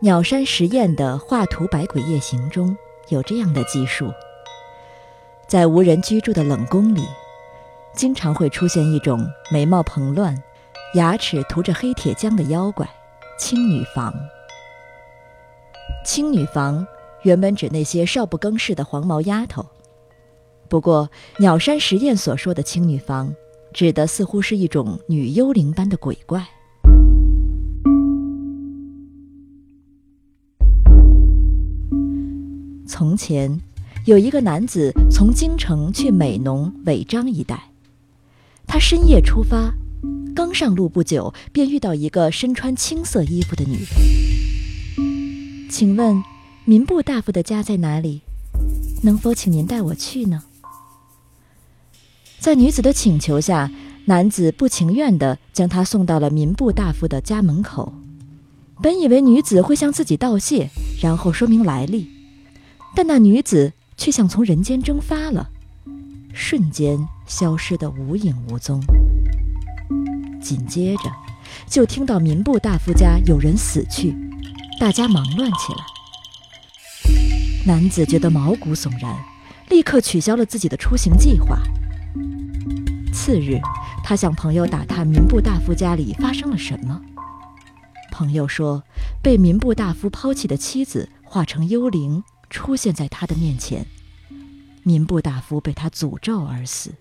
鸟山石燕的《画图百鬼夜行》中有这样的记述：在无人居住的冷宫里，经常会出现一种眉毛蓬乱、牙齿涂着黑铁浆的妖怪——青女房。青女房原本指那些少不更事的黄毛丫头，不过鸟山石燕所说的青女房，指的似乎是一种女幽灵般的鬼怪。从前，有一个男子从京城去美浓、尾张一带。他深夜出发，刚上路不久，便遇到一个身穿青色衣服的女人。请问，民部大夫的家在哪里？能否请您带我去呢？在女子的请求下，男子不情愿地将她送到了民部大夫的家门口。本以为女子会向自己道谢，然后说明来历。但那女子却像从人间蒸发了，瞬间消失得无影无踪。紧接着，就听到民部大夫家有人死去，大家忙乱起来。男子觉得毛骨悚然，立刻取消了自己的出行计划。次日，他向朋友打探民部大夫家里发生了什么。朋友说，被民部大夫抛弃的妻子化成幽灵。出现在他的面前，民部大夫被他诅咒而死。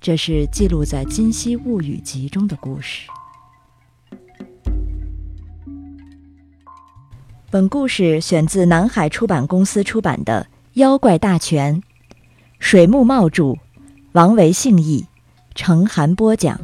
这是记录在《今昔物语集》中的故事。本故事选自南海出版公司出版的《妖怪大全》，水木茂著，王维信译，程涵播讲。